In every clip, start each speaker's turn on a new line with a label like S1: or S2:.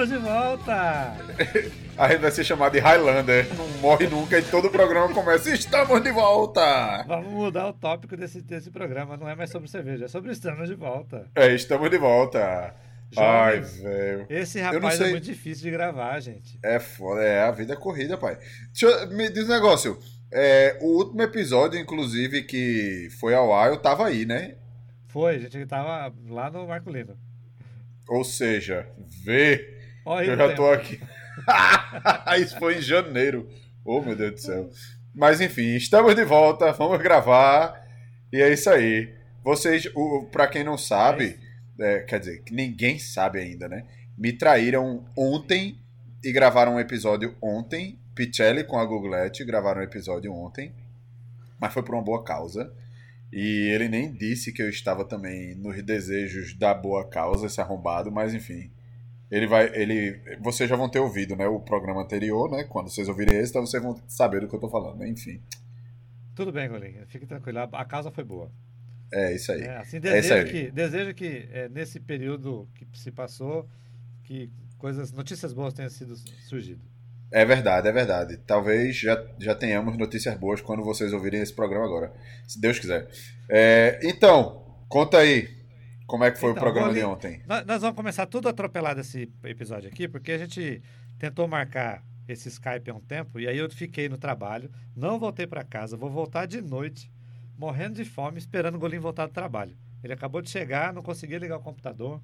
S1: Estamos de volta!
S2: A gente vai ser chamado de Highlander. Não morre nunca e todo o programa começa. Estamos de volta!
S1: Vamos mudar o tópico desse, desse programa. Não é mais sobre cerveja, é sobre estamos de volta.
S2: É, estamos de volta. Ai, velho.
S1: Esse rapaz é muito difícil de gravar, gente.
S2: É foda, é a vida é corrida, pai. Deixa eu, me diz um negócio. É, o último episódio, inclusive, que foi ao ar, eu tava aí, né?
S1: Foi, a gente tava lá no Marco Lino.
S2: Ou seja, vê
S1: Olha
S2: eu já
S1: tempo.
S2: tô aqui. Isso foi em janeiro. Oh, meu Deus do céu. Mas enfim, estamos de volta, vamos gravar. E é isso aí. Vocês, o, pra quem não sabe, é, quer dizer, que ninguém sabe ainda, né? Me traíram ontem e gravaram um episódio ontem. Pichelli com a Googlete gravaram um episódio ontem. Mas foi por uma boa causa. E ele nem disse que eu estava também nos desejos da boa causa, esse arrombado, mas enfim. Ele vai. Ele. Vocês já vão ter ouvido, né? O programa anterior, né? Quando vocês ouvirem esse, então vocês vão saber do que eu tô falando, né? Enfim.
S1: Tudo bem, Golim. Fique tranquilo. A a causa foi boa.
S2: É isso aí.
S1: É, assim,
S2: É
S1: desejo
S2: isso aí.
S1: que, desejo que é, nesse período que se passou, que coisas, notícias boas tenham sido surgido.
S2: É verdade, é verdade. Talvez já, já tenhamos notícias boas quando vocês ouvirem esse programa agora. Se Deus quiser. É, então, conta aí como é que foi
S1: Então,
S2: o programa de ontem.
S1: Nós, nós vamos começar tudo atropelado esse episódio aqui, porque a gente tentou marcar esse Skype há um tempo e aí eu fiquei no trabalho, não voltei para casa, vou voltar de noite, morrendo de fome, esperando o Golim voltar do trabalho. Ele acabou de chegar, não conseguia ligar o computador.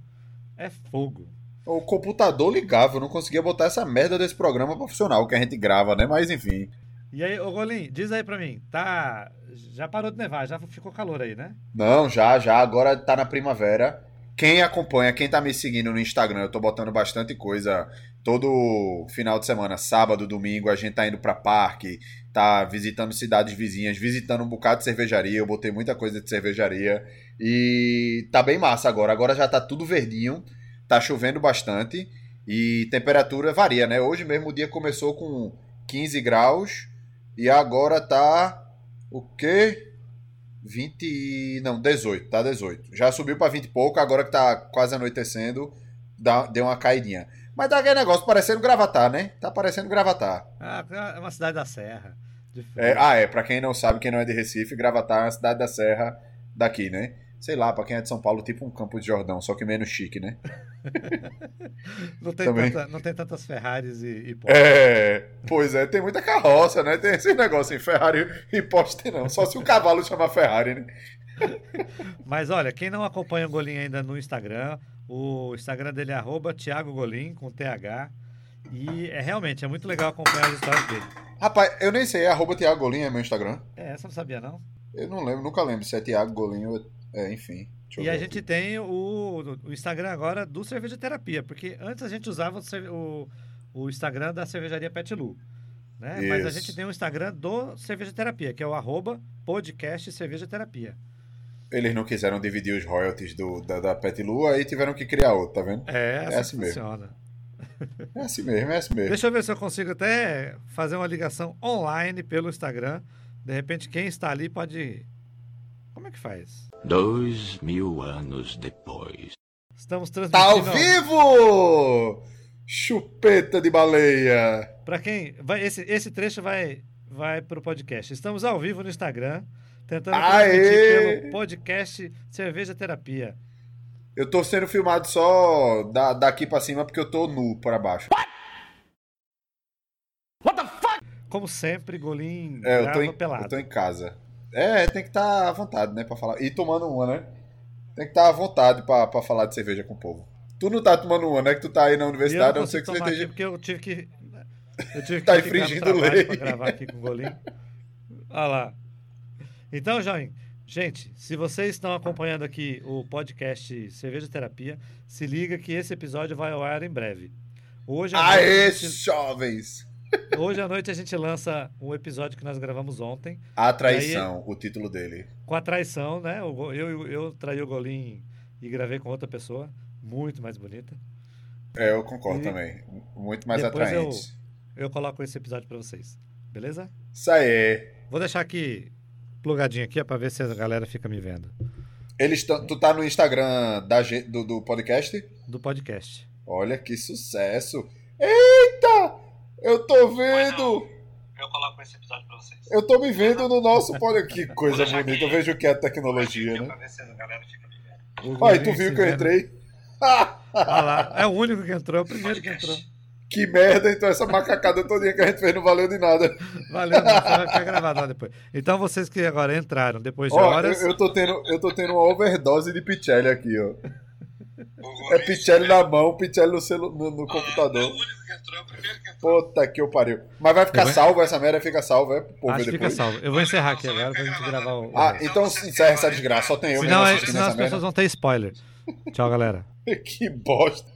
S1: É fogo.
S2: O computador ligava, eu não conseguia botar essa merda desse programa profissional que a gente grava, né? Mas enfim.
S1: E aí, ô Golim, diz aí pra mim, tá. Já parou de nevar, já ficou calor aí, né?
S2: Não, já, já. Agora tá na primavera. Quem acompanha, quem tá me seguindo no Instagram, eu tô botando bastante coisa. Todo final de semana, sábado, domingo, a gente tá indo pra parque, tá visitando cidades vizinhas, visitando um bocado de cervejaria. Eu botei muita coisa de cervejaria. E tá bem massa agora. Agora já tá tudo verdinho, tá chovendo bastante. E temperatura varia, né? Hoje mesmo o dia começou com 15 graus e agora tá o quê? 20. e- Não, 18, tá 18. Já subiu pra 20 e pouco, agora que tá quase anoitecendo, dá, deu uma caidinha. Mas tá aquele negócio parecendo gravatar, né? Tá parecendo gravatar.
S1: Ah, é uma cidade da Serra.
S2: É, ah, é, pra quem não sabe, quem não é de Recife, gravatar é uma cidade da Serra daqui, né? Sei lá, pra quem é de São Paulo, tipo um Campo de Jordão, só que menos chique, né?
S1: não, tem tanta- não tem tantas Ferraris e, e Porsche.
S2: É, pois é, tem muita carroça, né? Tem esse negócio em Ferrari e Porsche não. Só se o cavalo chamar Ferrari, né?
S1: Mas olha, quem não acompanha o Golim ainda no Instagram, o Instagram dele é arroba Thiago Golim, com TH. E é realmente, é muito legal acompanhar as histórias dele.
S2: Rapaz, eu nem sei, é arroba Thiago Golim, é meu Instagram.
S1: É, essa eu não sabia não.
S2: Eu não lembro, nunca lembro se é Thiago Golim ou. É, enfim.
S1: E a gente
S2: aqui.
S1: tem o, o Instagram agora do Cerveja Terapia, porque antes a gente usava o, o, Instagram da cervejaria Pet Lu. Né? Mas a gente tem o Instagram do Cerveja Terapia, que é o arroba podcast Cerveja Terapia.
S2: Eles não quiseram dividir os royalties do, da, da Pet Lu, aí tiveram que criar outro, tá vendo?
S1: É, assim,
S2: É assim
S1: que
S2: mesmo.
S1: funciona.
S2: É assim mesmo, é assim mesmo.
S1: Deixa eu ver se eu consigo até fazer uma ligação online pelo Instagram. De repente, quem está ali pode. Como é que faz?
S3: Dois mil anos depois.
S1: Estamos
S2: Tá
S1: transmitindo.
S2: ao vivo! Chupeta de baleia!
S1: Para quem. Vai, esse, esse trecho vai, vai para o podcast. Estamos ao vivo no Instagram, tentando
S2: Aê!
S1: transmitir pelo podcast Cerveja Terapia.
S2: Eu tô sendo filmado só da, daqui pra cima porque eu tô nu para baixo.
S1: Como sempre, Golim
S2: É, eu tô, em,
S1: pelado.
S2: eu tô em casa. É, tem que estar à vontade, né, pra falar. E tomando uma, né? Tem que estar à vontade pra, pra falar de cerveja com o povo. Tu não tá tomando uma, né? Que tu tá aí na
S1: E eu
S2: universidade,
S1: não
S2: ser
S1: consigo
S2: que você esteja.
S1: porque eu tive que. Eu tive que
S2: Tá infringindo lei.
S1: pra gravar aqui com o Golim. Olha lá. Então, João, gente, se vocês estão acompanhando aqui o podcast Cerveja Terapia, se liga que esse episódio vai ao ar em breve. Hoje noite,
S2: Aê,
S1: gente,
S2: jovens!
S1: Hoje à noite a gente lança um episódio que nós gravamos ontem,
S2: A traição, o título dele.
S1: com a traição, né? Eu, eu, eu traí o Golim e gravei com outra pessoa, muito mais bonita.
S2: É, eu concordo
S1: E
S2: também. Muito mais
S1: depois eu-
S2: atraente.
S1: Eu coloco esse episódio pra vocês, beleza?
S2: Isso aí.
S1: Vou deixar aqui plugadinho aqui ó, pra ver se a galera fica me vendo.
S2: Eles tão- tu tá no Instagram da, do, do podcast?
S1: Do podcast.
S2: Olha que sucesso. Eita! Eu tô vendo!
S4: Eu coloco esse episódio pra vocês.
S2: Eu tô me vendo no nosso. Olha que coisa bonita. Eu
S4: aqui.
S2: vejo que é a tecnologia,
S4: Aqui,
S2: né?
S1: O
S2: Olha, tu viu que eu entrei?
S1: Olha lá, é o único que entrou, é o primeiro que entrou.
S2: Que merda, então essa macacada todinha que a gente fez não valeu de nada.
S1: Valeu, não, vai ficar gravado lá depois. Então vocês que agora entraram depois de
S2: Ó,
S1: horas.
S2: eu, eu tô tendo, eu tô tendo uma overdose de Pichelli aqui, ó. É Pichelli na mão, Pichelli no, celu, no, no
S4: É o
S2: computador.
S4: único que entrou, é o primeiro que entrou.
S2: Puta que eu pariu. Mas vai ficar
S1: vou-
S2: salvo essa merda, fica salvo, é? Pro povo
S1: Acho que fica
S2: depois.
S1: salvo. Eu vou encerrar aqui agora pra gente gravar o.
S2: Ah,
S1: resto.
S2: então encerra essa desgraça, só tem eu mesmo
S1: senão, é- senão as pessoas
S2: merda.
S1: vão ter spoiler. Tchau, galera.
S2: que bosta.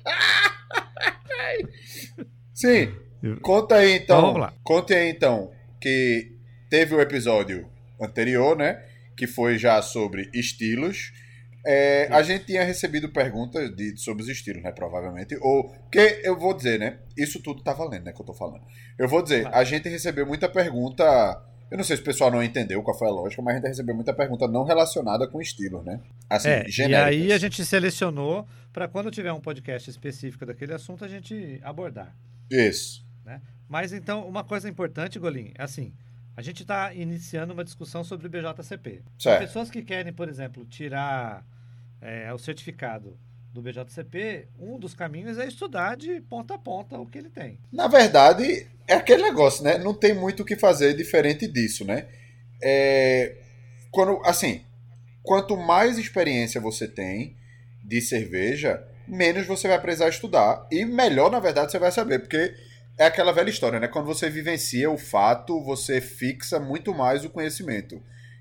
S2: Sim, conta aí então.
S1: Então, vamos lá.
S2: Conte aí então que teve o episódio anterior, né? Que foi já sobre estilos. É, a gente tinha recebido perguntas de, sobre os estilos, né? Provavelmente. Ou. Que eu vou dizer, né? Isso tudo tá valendo, né? Que eu tô falando. Eu vou dizer,
S1: Claro.
S2: a gente recebeu muita pergunta. Eu não sei se o pessoal não entendeu qual foi a lógica, mas a gente recebeu muita pergunta não relacionada com estilos, né? Assim,
S1: É, e
S2: genéricas.
S1: aí a gente selecionou para quando tiver um podcast específico daquele assunto a gente abordar.
S2: Isso.
S1: Mas então, uma coisa importante, Golim, é assim: a gente está iniciando uma discussão sobre o BJCP.
S2: Certo.
S1: Pessoas que querem, por exemplo, tirar é, o certificado do BJCP, um dos caminhos é estudar de ponta a ponta o que ele tem.
S2: Na verdade, é aquele negócio, né? Não tem muito o que fazer diferente disso, né? É, quando, assim, quanto mais experiência você tem de cerveja, menos você vai precisar estudar. E melhor, na verdade, você vai saber, porque é aquela velha história, né? Quando você vivencia o fato, você fixa muito mais o conhecimento.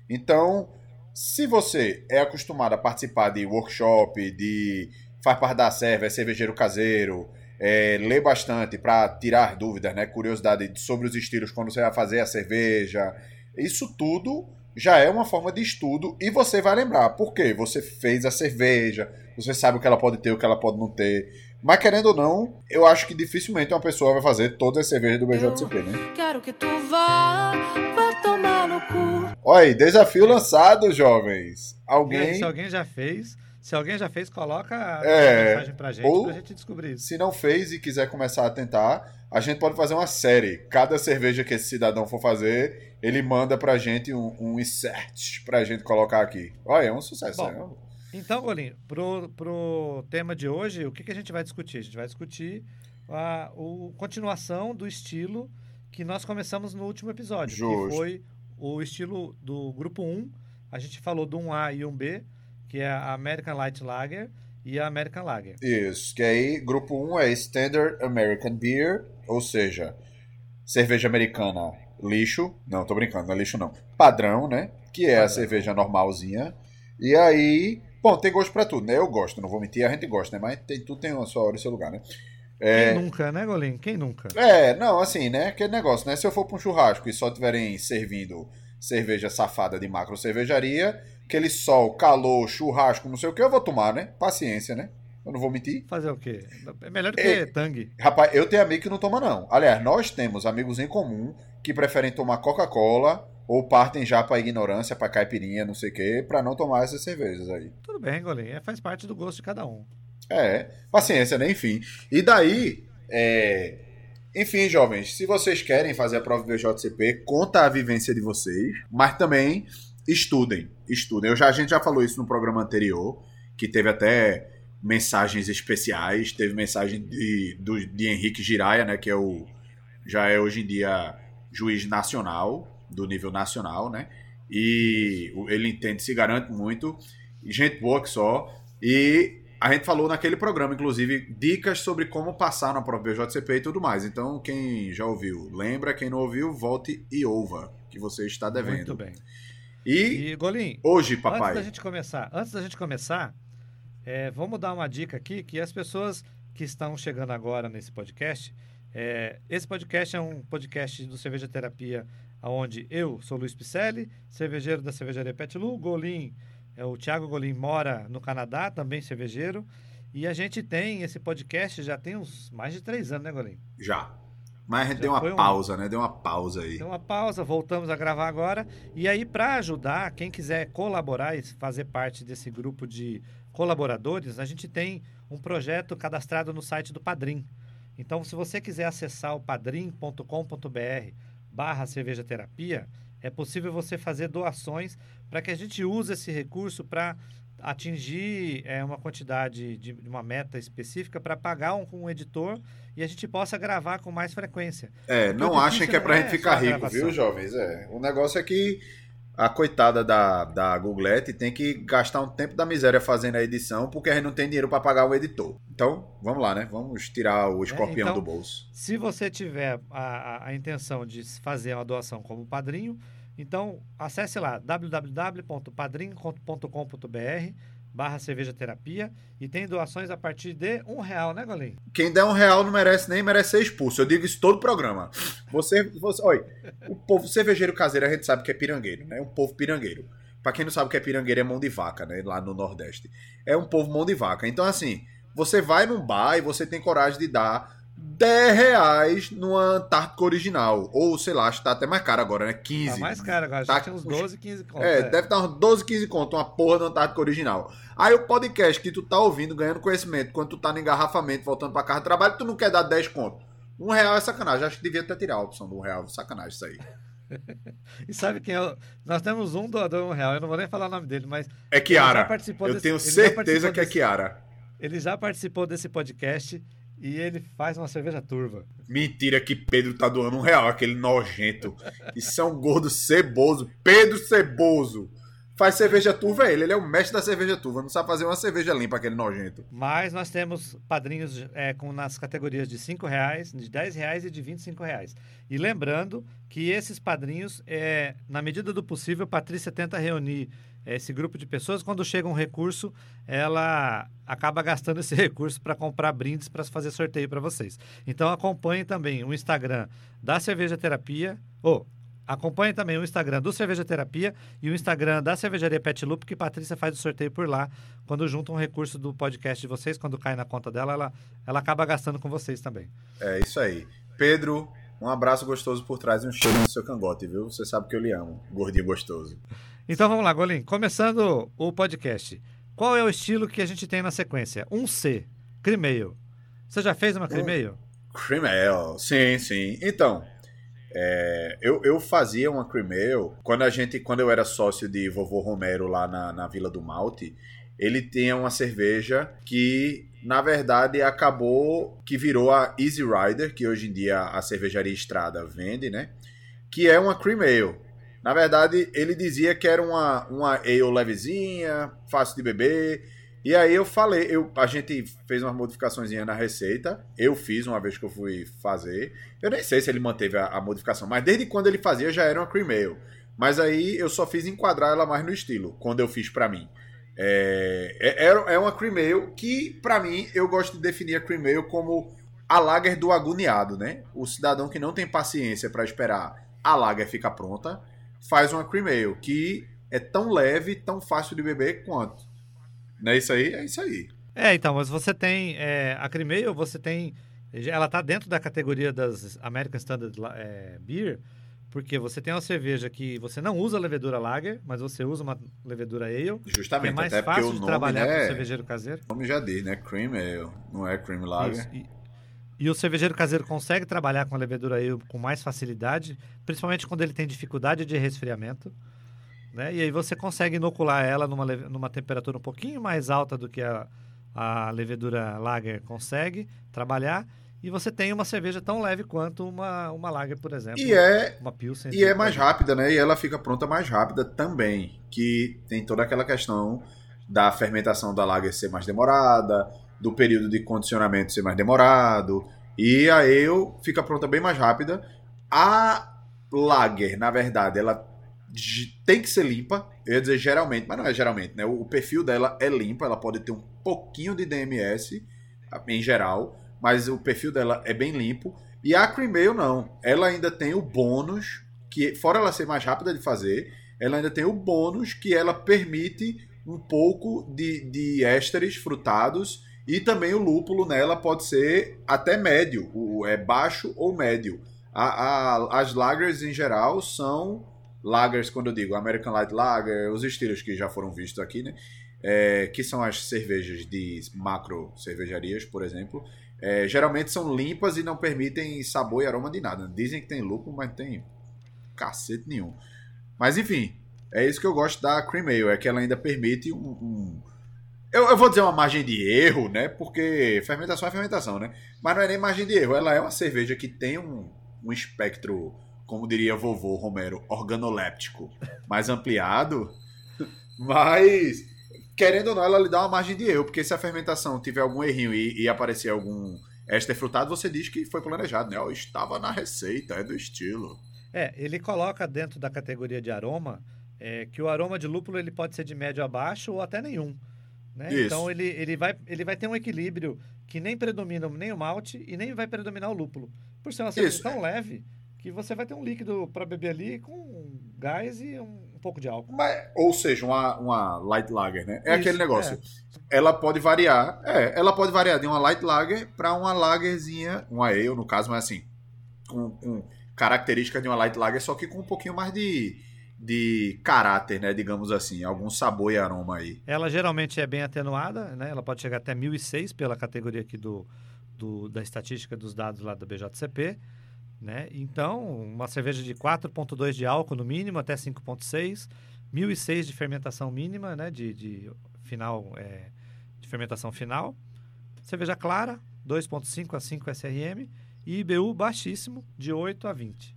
S2: Então, se você é acostumado a participar de workshop, de faz parte da serva, é cervejeiro caseiro, é, lê bastante para tirar dúvidas, né? Curiosidade sobre os estilos quando você vai fazer a cerveja. Isso tudo já é uma forma de estudo e você vai lembrar. Por quê? Você fez a cerveja, você sabe o que ela pode ter, o que ela pode não ter. Mas querendo ou não, eu acho que dificilmente uma pessoa vai fazer todas as cervejas do BJCP, né?
S5: Quero que tu vá, vá tomar no cu.
S2: Olha aí, desafio lançado, jovens. Alguém,
S1: se alguém já fez, se alguém já fez, coloca a
S2: É,
S1: mensagem pra gente
S2: ou-
S1: pra gente descobrir isso.
S2: se não fez e quiser começar a tentar, a gente pode fazer uma série. Cada cerveja que esse cidadão for fazer, ele manda pra gente um, um insert pra gente colocar aqui. Olha, é um sucesso.
S1: Bom,
S2: né?
S1: Então, Golinho, pro, pro tema de hoje, o que, que a gente vai discutir? A gente vai discutir a o, continuação do estilo que nós começamos no último episódio,
S2: Justo.
S1: que foi o estilo do grupo 1. A gente falou do 1A e 1B, que é a American Light Lager e a American Lager.
S2: Isso, que aí grupo 1 é Standard American Beer, ou seja, cerveja americana lixo. Não, tô brincando, não é lixo não. Padrão, né? Que é a
S1: Padrão.
S2: cerveja normalzinha. E aí, bom, tem gosto pra tudo, né? Eu gosto, não vou mentir, a gente gosta, né? Mas tem, tudo tem a sua hora e seu lugar, né? É,
S1: Quem nunca, né, Golinho? Quem nunca?
S2: É, não, assim, né? Aquele negócio, né? Se eu for pra um churrasco e só tiverem servindo cerveja safada de macro cervejaria, aquele sol, calor, churrasco, não sei o que, eu vou tomar, né? Paciência, né? Eu não vou mentir.
S1: Fazer o quê? É melhor do que
S2: É.
S1: Tang.
S2: Rapaz, eu tenho amigo que não toma, não. Aliás, nós temos amigos em comum que preferem tomar Coca-Cola ou partem já pra ignorância, pra caipirinha, não sei o que, pra não tomar essas cervejas aí.
S1: Tudo bem, Golinho. É, faz parte do gosto de cada um.
S2: É, paciência, né? Enfim. E daí, é... enfim, jovens, se vocês querem fazer a prova do BJCP, conta a vivência de vocês, mas também estudem, estudem. Eu já, a gente já falou isso no programa anterior, que teve até mensagens especiais, teve mensagem de, do, de Henrique Giraia, né, que é o, já é hoje em dia juiz nacional, do nível nacional, né, e ele entende, se garante muito, gente boa que só, e a gente falou naquele programa, inclusive, dicas sobre como passar na prova BJCP e tudo mais. Então, quem já ouviu, lembra. Quem não ouviu, volte e ouva, que você está devendo.
S1: Muito bem.
S2: E
S1: E, Golinho,
S2: hoje,
S1: Antes
S2: papai.
S1: da gente começar, antes da gente começar, é, vamos dar uma dica aqui que as pessoas que estão chegando agora nesse podcast, é, esse podcast é um podcast do Cerveja Terapia, onde eu sou Luiz Picelli, cervejeiro da cervejaria Petlu, Golim, é, o Thiago Golim mora no Canadá, também cervejeiro, e a gente tem esse podcast já tem uns mais de três anos, né, Golim?
S2: Já. Mas a gente
S1: Já
S2: deu uma
S1: foi um-
S2: pausa, né? Deu uma pausa aí.
S1: Deu uma pausa, voltamos a gravar agora. E aí, para ajudar, quem quiser colaborar e fazer parte desse grupo de colaboradores, a gente tem um projeto cadastrado no site do Padrim. Então, se você quiser acessar o padrim.com.br barra cerveja terapia, é possível você fazer doações para que a gente use esse recurso para atingir é, uma quantidade de de uma meta específica para pagar um, um editor e a gente possa gravar com mais frequência.
S2: É, não achem que é
S1: não
S2: gente
S1: é
S2: ficar
S1: só a
S2: rico, viu, jovens? É. O negócio é que a coitada da, da Googlete tem que gastar um tempo da miséria fazendo a edição porque a gente não tem dinheiro pra pagar o editor. Então, vamos lá, né? Vamos tirar o escorpião
S1: então-
S2: do bolso.
S1: Se você tiver a, a- a intenção de fazer uma doação como padrinho, então acesse lá www.padrim.com.br barra cerveja terapia e tem doações a partir de um real, né, Golim?
S2: Quem der um real não merece nem merece ser expulso. Eu digo isso todo programa. Você, você olha, o povo cervejeiro caseiro a gente sabe que é pirangueiro, né? É um povo pirangueiro. Pra quem não sabe o que é pirangueiro é mão de vaca, né? Lá no Nordeste. É um povo mão de vaca. Então, assim, você vai num bar e você tem coragem de dar 10 reais numa Antártica original. Ou, sei lá, acho que tá até mais caro agora, né? 15.
S1: Tá mais caro agora,
S2: Tá
S1: tinha uns
S2: com-
S1: 12, 15 conto.
S2: É, deve estar uns 12, 15 conto, uma porra da Antártica original. Aí o podcast que tu tá ouvindo, ganhando conhecimento, quando tu tá no engarrafamento, voltando pra casa de trabalho, tu não quer dar 10 conto. Um real é sacanagem. Acho que devia até tirar a opção do um real. Sacanagem isso aí.
S1: E sabe quem é? Nós temos um doador um real, eu não vou nem falar o nome dele, mas
S2: É Kiara. Eu
S1: desse-
S2: tenho certeza que é
S1: desse-
S2: Kiara.
S1: ele já participou desse podcast e ele faz uma cerveja turva.
S2: Mentira que Pedro tá doando um real, aquele nojento. Isso é um gordo ceboso. Pedro Ceboso. Faz cerveja turva é ele. Ele é o mestre da cerveja turva. Não sabe fazer uma cerveja limpa, aquele nojento.
S1: Mas nós temos padrinhos é, com, nas categorias de R$ reais, de R$ reais e de R$ reais. E lembrando que esses padrinhos, é, na medida do possível, Patrícia tenta reunir esse grupo de pessoas. Quando chega um recurso, ela acaba gastando esse recurso para comprar brindes para fazer sorteio para vocês. Então acompanhe também o Instagram da Cerveja Terapia, ou acompanhe também o Instagram do Cerveja Terapia e o Instagram da Cervejaria Pet Loop, que Patrícia faz o sorteio por lá. Quando junta um recurso do podcast de vocês, quando cai na conta dela, ela, ela acaba gastando com vocês também.
S2: É isso aí. Pedro, um abraço gostoso por trás e um cheiro no seu cangote, viu? Você sabe que eu lhe amo. Gordinho gostoso.
S1: Então vamos lá, Golim. Começando o podcast. Qual é o estilo que a gente tem na sequência? Um C, Crimeio. Você já fez uma Crimeio?
S2: Cream Ale, sim, sim. Então, é, eu, eu fazia uma Ale quando a gente, quando eu era sócio de Vovô Romero lá na, na Vila do Malte, ele tinha uma cerveja que, na verdade, acabou que virou a Easy Rider, que hoje em dia a cervejaria Estrada vende, né? Que é uma Cream Ale. Na verdade, ele dizia que era uma, uma ale levezinha, fácil de beber. E aí eu falei, eu, a gente fez umas modificações na receita. Eu fiz uma vez que eu fui fazer. Eu nem sei se ele manteve a, a modificação, mas desde quando ele fazia já era uma cream ale. Mas aí eu só fiz enquadrar ela mais no estilo, quando eu fiz pra mim. É, é, é uma cream ale que, pra mim, eu gosto de definir a cream ale como a lager do agoniado, né? O cidadão que não tem paciência pra esperar a lager ficar pronta, faz uma cream ale que é tão leve, tão fácil de beber quanto. Não é isso aí? É isso aí.
S1: É, então, mas você tem é, a Crimeio, você tem. Ela está dentro da categoria das American Standard é, Beer, porque você tem uma cerveja que você não usa levedura lager, mas você usa uma levedura ale. Que é
S2: Justamente,
S1: mais
S2: até porque
S1: fácil
S2: o
S1: de
S2: nome,
S1: trabalhar para o
S2: né,
S1: cervejario caseiro.
S2: o nome já diz, né? Cream ale, não é cream lager.
S1: Isso, E, e o cervejeiro caseiro consegue trabalhar com a levedura ale com mais facilidade, principalmente quando ele tem dificuldade de resfriamento. Né? E aí você consegue inocular ela numa, numa temperatura um pouquinho mais alta do que a, a levedura lager consegue trabalhar. E você tem uma cerveja tão leve quanto uma, uma lager, por exemplo.
S2: E é
S1: Uma Pilsen.
S2: E é mais rápida, né? E ela fica pronta mais rápida também. Que tem toda aquela questão da fermentação da lager ser mais demorada, do período de condicionamento ser mais demorado. E a ale fica pronta bem mais rápida. A lager, na verdade, ela tem que ser limpa. Eu ia dizer geralmente, mas não é geralmente, né? O perfil dela é limpo, ela pode ter um pouquinho de DMS em geral, mas o perfil dela é bem limpo. E a Cream Ale não. Ela ainda tem o bônus, que fora ela ser mais rápida de fazer, ela ainda tem o bônus que ela permite um pouco de, de ésteres frutados E também o lúpulo nela pode ser até médio, o, é baixo ou médio. A, a, as lagers em geral são lagers, quando eu digo American Light Lager, os estilos que já foram vistos aqui, né? É, que são as cervejas de macro cervejarias, por exemplo. É, geralmente são limpas e não permitem sabor e aroma de nada. Dizem que tem lúpulo, mas tem cacete nenhum. Mas enfim, é isso que eu gosto da Cream Ale, é que ela ainda permite um. um... Eu, eu, vou dizer uma margem de erro, né? Porque fermentação é fermentação, né? Mas não é nem margem de erro, ela é uma cerveja que tem um, um espectro, como diria vovô Romero, organoléptico mais ampliado. Mas, querendo ou não, ela lhe dá uma margem de erro, porque se a fermentação tiver algum errinho e, e aparecer algum éster frutado, você diz que foi planejado, né? Oh, estava na receita, é do estilo.
S1: É, ele coloca dentro da categoria de aroma é, que o aroma de lúpulo ele pode ser de médio a baixo ou até nenhum. Né? Então ele, ele, vai, ele vai ter um equilíbrio que nem predomina nem o malte e nem vai predominar o lúpulo. Por ser uma cerveja tão leve que você vai ter um líquido para beber ali com gás e um, um pouco de álcool.
S2: Mas, ou seja, uma, uma light lager, né? É Isso, aquele negócio. É. Ela pode variar, é, ela pode variar de uma light lager para uma lagerzinha, uma ale no caso, mas assim, com, com características de uma light lager, só que com um pouquinho mais de de caráter, né, digamos assim, algum sabor e aroma aí.
S1: Ela geralmente é bem atenuada, né? Ela pode chegar até 1006 pela categoria aqui do, do da estatística dos dados lá da BJCP, né? Então, uma cerveja de 4.2 de álcool no mínimo até 5.6, 1006 de fermentação mínima, né, de, de final é, de fermentação final. Cerveja clara, 2.5 a 5 SRM e IBU baixíssimo, de 8 a 20.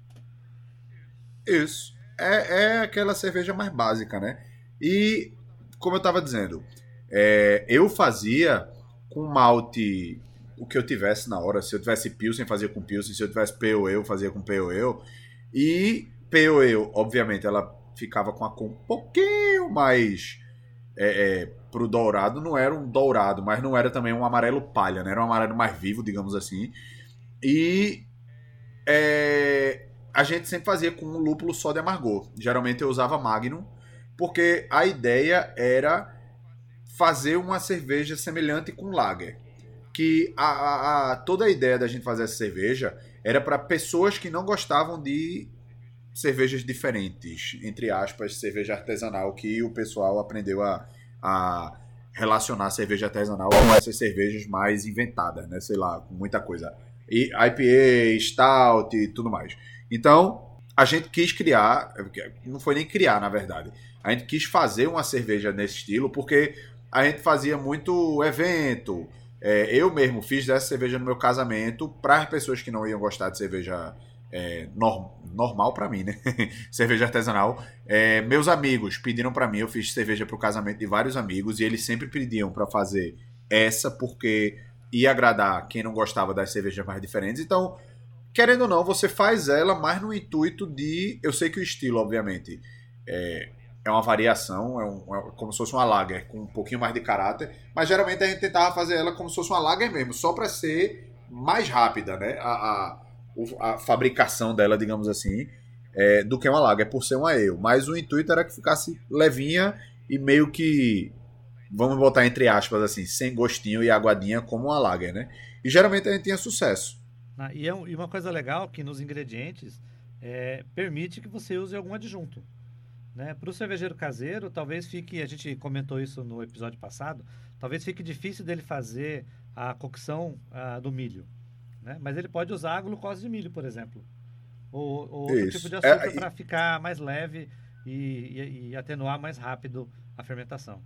S2: Isso é, é aquela cerveja mais básica, né? E, como eu estava dizendo, é, eu fazia com malte o que eu tivesse na hora. Se eu tivesse Pilsen, fazia com Pilsen. Se eu tivesse Ale, fazia com Ale. E Ale, obviamente, ela ficava com a cor um pouquinho mais é, é, pro dourado. Não era um dourado, mas não era também um amarelo palha, né? Era um amarelo mais vivo, digamos assim. E é, a gente sempre fazia com um lúpulo só de amargor. Geralmente eu usava Magnum, porque a ideia era fazer uma cerveja semelhante com Lager. Que a, a, a toda a ideia da gente fazer essa cerveja era para pessoas que não gostavam de cervejas diferentes, entre aspas, cerveja artesanal, que o pessoal aprendeu a, a relacionar cerveja artesanal com essas cervejas mais inventadas, né? Sei lá, com muita coisa. E IPA, Stout e tudo mais. Então, a gente quis criar, não foi nem criar, na verdade. A gente quis fazer uma cerveja nesse estilo, porque a gente fazia muito evento. É, eu mesmo fiz essa cerveja no meu casamento para as pessoas que não iam gostar de cerveja é, norm, normal para mim, né? cerveja artesanal. É, meus amigos pediram para mim, eu fiz cerveja para o casamento de vários amigos e eles sempre pediam para fazer essa porque ia agradar quem não gostava das cervejas mais diferentes. Então, querendo ou não, você faz ela mais no intuito de. Eu sei que o estilo, obviamente, é, é uma variação, é, um, é como se fosse uma lager com um pouquinho mais de caráter, mas geralmente a gente tentava fazer ela como se fosse uma lager mesmo, só para ser mais rápida, né? A, a, a, fabricação dela, digamos assim, é, do que uma lager, por ser uma ale. Mas o intuito era que ficasse levinha e meio que. Vamos botar entre aspas assim, sem gostinho e aguadinha como uma lager, né? E geralmente a gente tinha sucesso.
S1: Ah, e, é, e uma coisa legal que nos ingredientes é, permite que você use algum adjunto. Né? Para o cervejeiro caseiro, talvez fique, a gente comentou isso no episódio passado, talvez fique difícil dele fazer a cocção ah, do milho. Né? Mas ele pode usar a glucose de milho, por exemplo. Ou, ou outro tipo de açúcar é, para ficar mais leve e, e, e atenuar mais rápido a fermentação.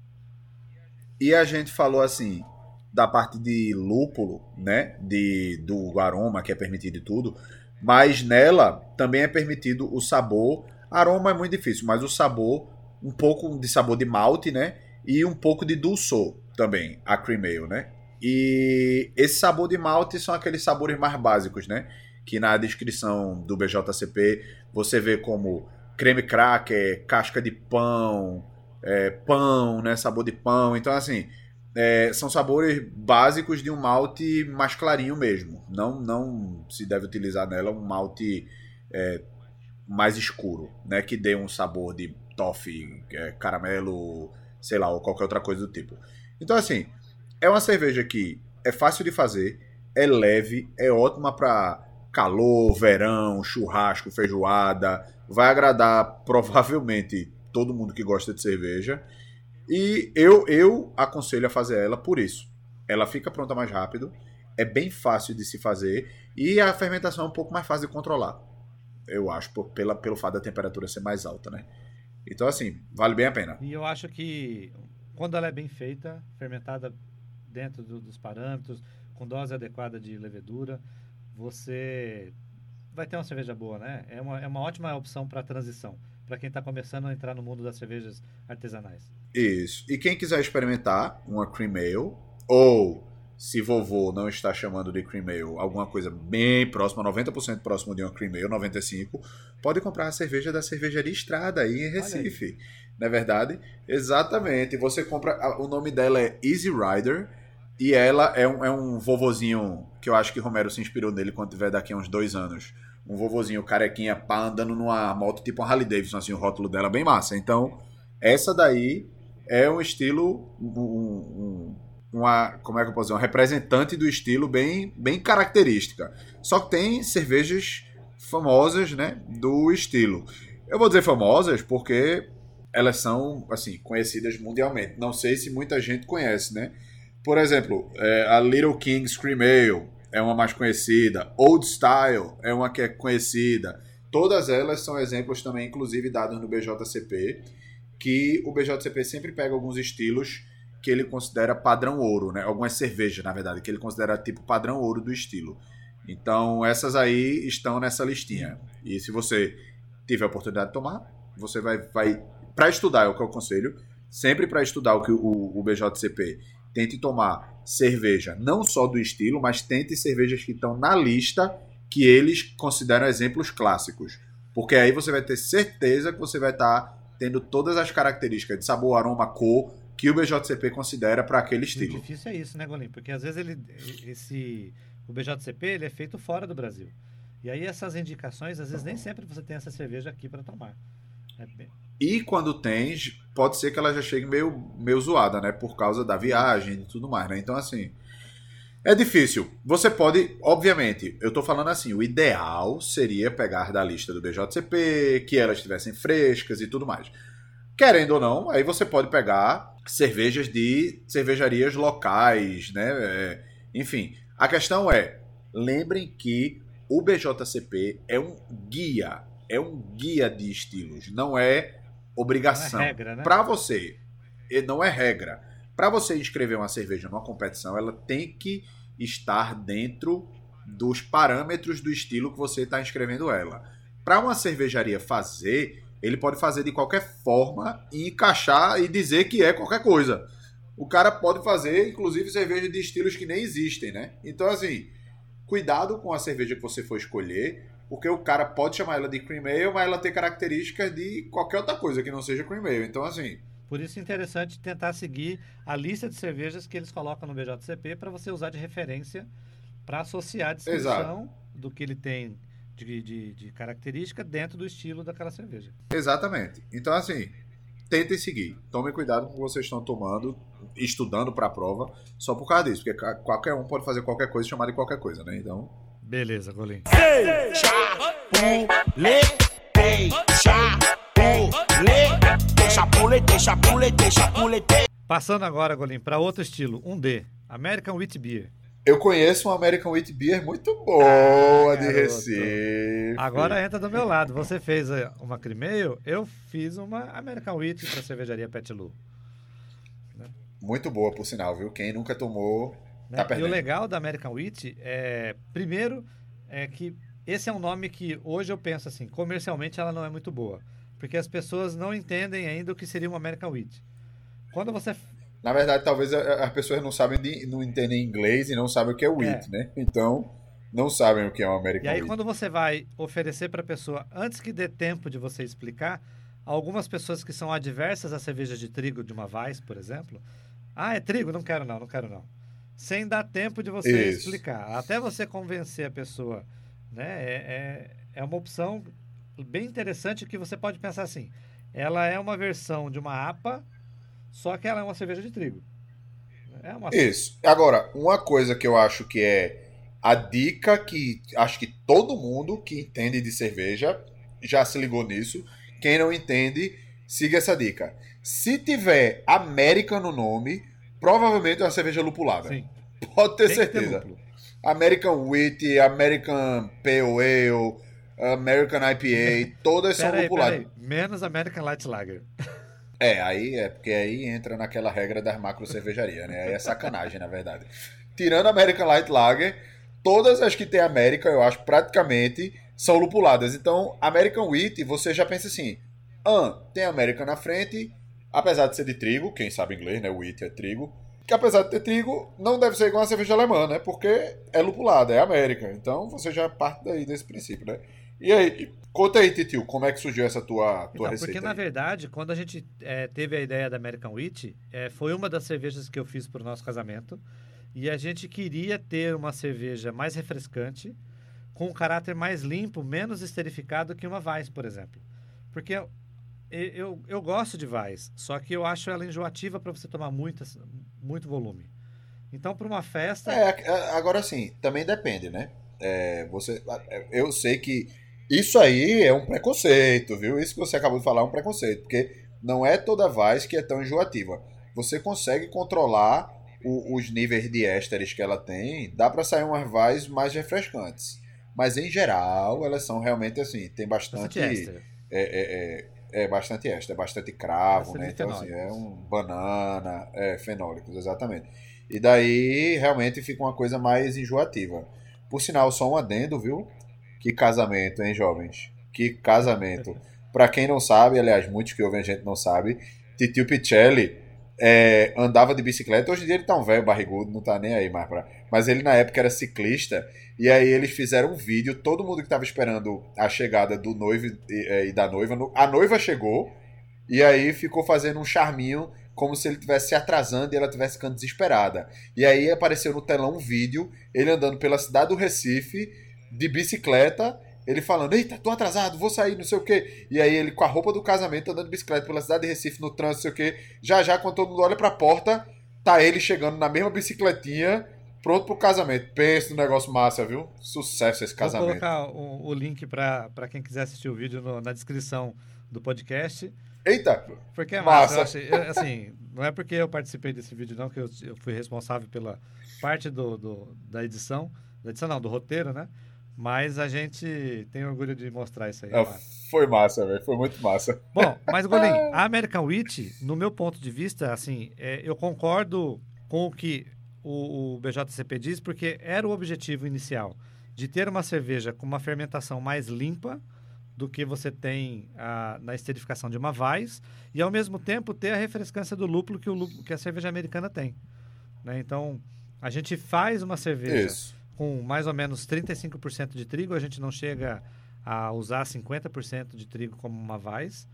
S2: E a gente falou assim, da parte de lúpulo, né, de do aroma que é permitido e tudo, mas nela também é permitido o sabor. Aroma é muito difícil, mas o sabor, um pouco de sabor de malte, né, e um pouco de dulçor também, a cream ale, né? E esse sabor de malte são aqueles sabores mais básicos, né? Que na descrição do BJCP você vê como creme cracker, casca de pão, é, pão, né? Sabor de pão. Então, assim, é, são sabores básicos de um malte mais clarinho mesmo. Não, não se deve utilizar nela um malte é, mais escuro, né? Que dê um sabor de toffee, é, caramelo, sei lá, ou qualquer outra coisa do tipo. Então, assim, É uma cerveja que é fácil de fazer, é leve, é ótima para calor, verão, churrasco, feijoada. Vai agradar provavelmente todo mundo que gosta de cerveja. E eu, eu aconselho a fazer ela por isso. Ela fica pronta mais rápido, é bem fácil de se fazer e a fermentação é um pouco mais fácil de controlar. Eu acho, por, pela, pelo fato da temperatura ser mais alta, né? Então, assim, vale bem a pena.
S1: E eu acho que quando ela é bem feita, fermentada dentro do, dos parâmetros, com dose adequada de levedura, você vai ter uma cerveja boa, né? É uma, é uma ótima opção para transição, para quem está começando a entrar no mundo das cervejas artesanais.
S2: Isso. E quem quiser experimentar uma cream ale, ou se vovô não está chamando de cream ale, alguma coisa bem próxima, 90% próximo de uma cream ale, 95, pode comprar a cerveja da cervejaria Estrada aí em Recife. Não é verdade? Exatamente. Você compra, o nome dela é Easy Rider e ela é um, é um vovozinho que eu acho que Romero se inspirou nele quando tiver daqui a uns dois anos. Um vovozinho carequinha pá, andando numa moto tipo uma Harley Davidson, assim, o rótulo dela é bem massa. Então, essa daí é um estilo, um, um, uma, como é que eu posso dizer, um representante do estilo bem, bem característica. Só que tem cervejas famosas, né, do estilo. Eu vou dizer famosas porque elas são, assim, conhecidas mundialmente. Não sei se muita gente conhece, né? Por exemplo, é, a Little King Scream Ale é uma mais conhecida. Old Style é uma que é conhecida. Todas elas são exemplos também, inclusive, dados no BJCP, que o BJCP sempre pega alguns estilos que ele considera padrão ouro, né? Algumas cervejas, na verdade, que ele considera tipo padrão ouro do estilo. Então, essas aí estão nessa listinha. E se você tiver a oportunidade de tomar, você vai, vai para estudar, é o que eu aconselho, sempre para estudar o que o, o BJCP tente tomar cerveja, não só do estilo, mas tente cervejas que estão na lista que eles consideram exemplos clássicos. Porque aí você vai ter certeza que você vai estar tá tendo todas as características de sabor, aroma, cor que o BJCP considera para aquele estilo.
S1: O difícil é isso, né, Golim? Porque às vezes ele, esse, o BJCP ele é feito fora do Brasil. E aí essas indicações, às vezes nem sempre você tem essa cerveja aqui para tomar.
S2: É bem... E quando tens, pode ser que ela já chegue meio, meio zoada, né? Por causa da viagem e tudo mais, né? Então, assim. É difícil. Você pode, obviamente, eu tô falando assim, o ideal seria pegar da lista do BJCP, que elas estivessem frescas e tudo mais. Querendo ou não, aí você pode pegar cervejas de cervejarias locais, né? É, enfim, a questão é, lembrem que o BJCP é um guia, é um guia de estilos, não é obrigação.
S1: Não é regra, né?
S2: Para você, não é regra. Para você inscrever uma cerveja numa competição, ela tem que estar dentro dos parâmetros do estilo que você está inscrevendo ela. Para uma cervejaria fazer, ele pode fazer de qualquer forma e encaixar e dizer que é qualquer coisa. O cara pode fazer, inclusive, cerveja de estilos que nem existem, né? Então, assim, cuidado com a cerveja que você for escolher, porque o cara pode chamar ela de cream ale, mas ela tem características de qualquer outra coisa que não seja cream ale. Então, assim.
S1: Por isso é interessante tentar seguir a lista de cervejas que eles colocam no BJCP para você usar de referência para associar a descrição Exato. do que ele tem de, de, de, característica dentro do estilo daquela cerveja.
S2: Exatamente. Então, assim, tentem seguir. Tomem cuidado com o que vocês estão tomando, estudando para a prova, só por causa disso, porque qualquer um pode fazer qualquer coisa e chamar de qualquer coisa, né? Então.
S1: Beleza, Golim. Passando agora, Golim, para outro estilo, um D, American Wheat Beer.
S2: Eu conheço uma American Wheat Beer muito boa ah, de Recife.
S1: Agora entra do meu lado. Você fez eh, uma Crimeio, eu fiz uma American Wheat para a cervejaria Pet Lu.
S2: Muito boa, por sinal, viu? Quem nunca tomou, né? tá E
S1: o legal da American Wheat é, primeiro, é que esse é um nome que hoje eu penso assim, comercialmente ela não é muito boa. Porque as pessoas não entendem ainda o que seria uma American Wheat. Quando você
S2: na verdade, talvez as pessoas não sabem, de, não entendem inglês e não sabem o que é wheat, é. né? Então, não sabem o que é um American
S1: E aí,
S2: wheat.
S1: quando você vai oferecer para a pessoa, antes que dê tempo de você explicar, algumas pessoas que são adversas à cerveja de trigo de uma Weiss, por exemplo, ah, é trigo? Não quero não, não quero não. Sem dar tempo de você Isso. explicar. Até você convencer a pessoa, né? É, é, é uma opção bem interessante que você pode pensar assim. Ela é uma versão de uma APA só que ela é uma cerveja de trigo. É uma
S2: Isso. Agora, uma coisa que eu acho que é a dica que acho que todo mundo que entende de cerveja já se ligou nisso. Quem não entende, siga essa dica. Se tiver América no nome, provavelmente é uma cerveja lupulada.
S1: Sim.
S2: Pode ter
S1: Tem ter
S2: certeza.
S1: lúpulo.
S2: American Wheat, American Pale Ale, American IPA, todas são
S1: Pera aí,
S2: lupuladas.
S1: aí. Menos American Light Lager.
S2: É, aí é porque aí entra naquela regra das macro cervejaria, né? Aí é sacanagem, na verdade. Tirando American Light Lager, todas as que tem América, eu acho, praticamente são lupuladas. Então, American Wheat, você já pensa assim: ah, tem América na frente, apesar de ser de trigo, quem sabe inglês, né? Wheat é trigo. Que apesar de ter trigo, não deve ser igual a cerveja alemã, né? Porque é lupulada, é América. Então você já parte daí desse princípio, né? E aí, conta aí, Titio, como é que surgiu essa tua, tua
S1: Então,
S2: receita?
S1: porque na
S2: aí?
S1: verdade, quando a gente eh, teve a ideia da American Wheat, eh, foi uma das cervejas que eu fiz para o nosso casamento. E a gente queria ter uma cerveja mais refrescante, com um caráter mais limpo, menos esterificado que uma Weiss, por exemplo. Porque eu, eu, eu gosto de Weiss, só que eu acho ela enjoativa para você tomar muitas, muito volume. Então, para uma festa.
S2: É, é, agora sim, também depende, né? É, você, eu sei que isso aí é um preconceito, viu? Isso que você acabou de falar é um preconceito, porque não é toda Vaz que é tão enjoativa. Você consegue controlar o- os níveis de ésteres que ela tem, dá pra sair umas Vaz mais refrescantes. Mas em geral, elas são realmente assim, tem bastante.
S1: bastante.
S2: É, é, é, é bastante éster, é bastante cravo,
S1: Bastante
S2: né? Então, assim, é um banana, é, fenólicos, exatamente. E daí realmente fica uma coisa mais enjoativa. Por sinal, só um adendo, viu? Que casamento, hein, jovens? Que casamento. Pra quem não sabe, aliás, muitos que ouvem a gente não sabe, Titio Picelli é, andava de bicicleta. Hoje em dia ele tá um velho barrigudo, não tá nem aí mais pra. Mas ele na época era ciclista. E aí eles fizeram um vídeo, todo mundo que tava esperando a chegada do noivo e, é, e da noiva. no- A noiva chegou, e aí ficou fazendo um charminho como se ele estivesse se atrasando e ela estivesse ficando desesperada. E aí apareceu no telão um vídeo, ele andando pela cidade do Recife, de bicicleta, ele falando, eita, tô atrasado, vou sair, não sei o quê. E aí ele com a roupa do casamento, andando de bicicleta pela cidade de Recife, no trânsito, não sei o quê. Já já, quando todo mundo olha pra porta, tá ele chegando na mesma bicicletinha, pronto pro casamento. Pensa no negócio massa, viu? Sucesso esse
S1: Vou
S2: casamento.
S1: colocar o, o link para quem quiser assistir o vídeo no- na descrição do podcast.
S2: Eita!
S1: Porque é
S2: Massa.
S1: massa. Eu achei- eu, assim, não é porque eu participei desse vídeo, não, que eu, eu fui responsável pela parte do, do- da edição. Da edição não, do roteiro, né? Mas a gente tem orgulho de mostrar isso aí. é
S2: Ah,
S1: massa.
S2: Foi massa, velho. Foi muito massa.
S1: Bom, mas Golim, a American Wheat, no meu ponto de vista, assim, é, eu concordo com o que o, o BJCP diz, porque era o objetivo inicial de ter uma cerveja com uma fermentação mais limpa do que você tem ah, na esterificação de uma Weiss e ao mesmo tempo ter a refrescância do lúpulo que, o que a cerveja americana tem. né? Então, a gente faz uma cerveja
S2: Isso.
S1: Com mais ou menos 35% de trigo, a gente não chega a usar 50% de trigo como uma Weiss.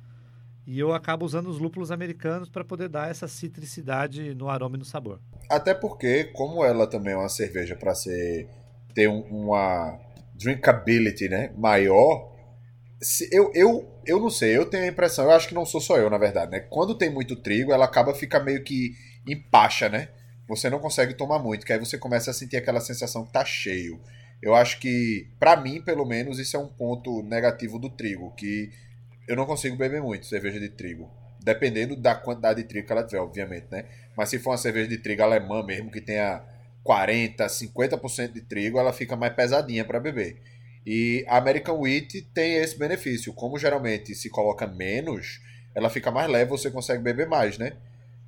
S1: E eu acabo usando os lúpulos americanos para poder dar essa citricidade no aroma e no sabor.
S2: Até porque, como ela também é uma cerveja para ser ter um- uma drinkability, né, maior, se- eu, eu, eu não sei, eu tenho a impressão, eu acho que não sou só eu, na verdade, né? Quando tem muito trigo, ela acaba fica meio que empacha, né? Você não consegue tomar muito, que aí você começa a sentir aquela sensação que tá cheio. Eu acho que, pra mim, pelo menos, isso é um ponto negativo do trigo, que eu não consigo beber muito cerveja de trigo. Dependendo da quantidade de trigo que ela tiver, obviamente, né? Mas se for uma cerveja de trigo alemã mesmo, que tenha 40, 50% de trigo, ela fica mais pesadinha para beber. E a American Wheat tem esse benefício. Como geralmente se coloca menos, ela fica mais leve, você consegue beber mais, né?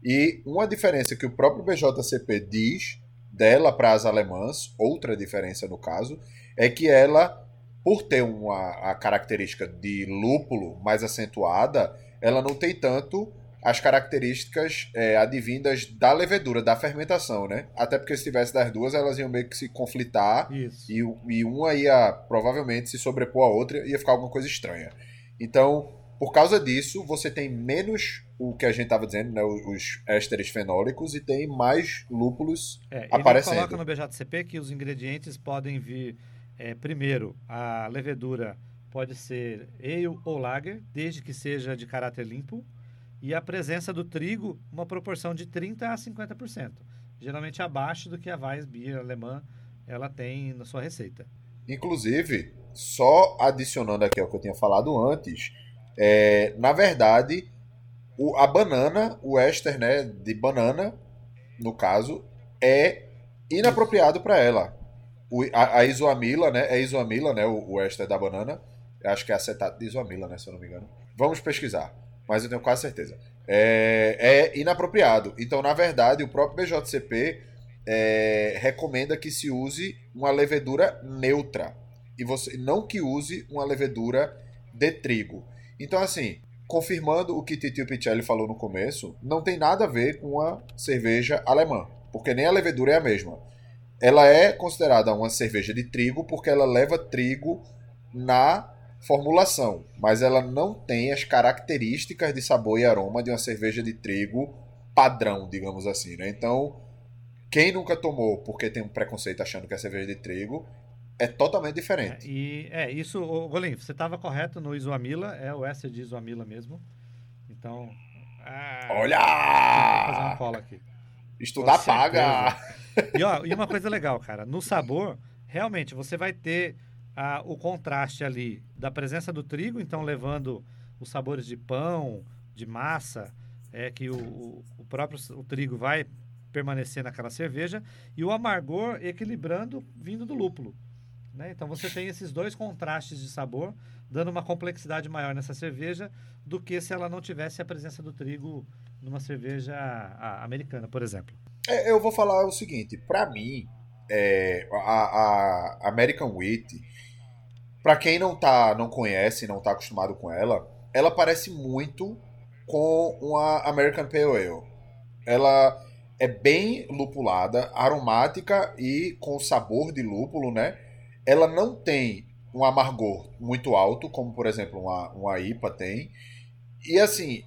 S2: E uma diferença que o próprio BJCP diz dela para as alemãs, outra diferença no caso, é que ela, por ter uma a característica de lúpulo mais acentuada, ela não tem tanto as características é, advindas da levedura, da fermentação, né? Até porque se tivesse das duas, elas iam meio que se conflitar
S1: Isso.
S2: e, e uma ia provavelmente se sobrepor à outra e ia ficar alguma coisa estranha. Então, por causa disso, você tem menos o que a gente estava dizendo, né, os ésteres fenólicos, e tem mais lúpulos
S1: É, ele
S2: aparecendo.
S1: coloca no BJCP que os ingredientes podem vir, é, primeiro, a levedura pode ser ale ou lager, desde que seja de caráter limpo, e a presença do trigo, uma proporção de 30% a 50%. geralmente abaixo do que a Weissbier alemã ela tem na sua receita.
S2: Inclusive, só adicionando aqui ao que eu tinha falado antes, é, na verdade, o, a banana, o éster né, de banana, no caso, é inapropriado para ela. O, a, a, isoamila, né? É isoamila, né? O, o éster da banana. Eu acho que é acetato de isoamila, né? Se eu não me engano. Vamos pesquisar, mas eu tenho quase certeza. É, é inapropriado. Então, na verdade, o próprio BJCP é, recomenda que se use uma levedura neutra e você não que use uma levedura de trigo. Então, assim, confirmando o que Titio Pichelli falou no começo, não tem nada a ver com a cerveja alemã, porque nem a levedura é a mesma. Ela é considerada uma cerveja de trigo porque ela leva trigo na formulação, mas ela não tem as características de sabor e aroma de uma cerveja de trigo padrão, digamos assim, né? Então, quem nunca tomou porque tem um preconceito achando que é cerveja de trigo, é totalmente diferente.
S1: É, e é isso, Golim, você estava correto no Isoamila, é o S de Isoamila mesmo. Então.
S2: Ah, Olha! Vou
S1: fazer uma cola aqui.
S2: Estudar paga!
S1: E, ó, e uma coisa legal, cara, no sabor, realmente você vai ter ah, o contraste ali da presença do trigo, então levando os sabores de pão, de massa, é que o, o próprio o trigo vai permanecer naquela cerveja, e o amargor equilibrando vindo do lúpulo. Né? Então você tem esses dois contrastes de sabor, dando uma complexidade maior nessa cerveja do que se ela não tivesse a presença do trigo numa cerveja americana, por exemplo.
S2: É, eu vou falar o seguinte, para mim, é, a, a, American Wheat, para quem não tá, não conhece, não tá acostumado com ela, ela parece muito com uma American Pale Ale. Ela é bem lupulada, aromática e com sabor de lúpulo, né? Ela não tem um amargor muito alto, como por exemplo uma, uma IPA tem. E assim,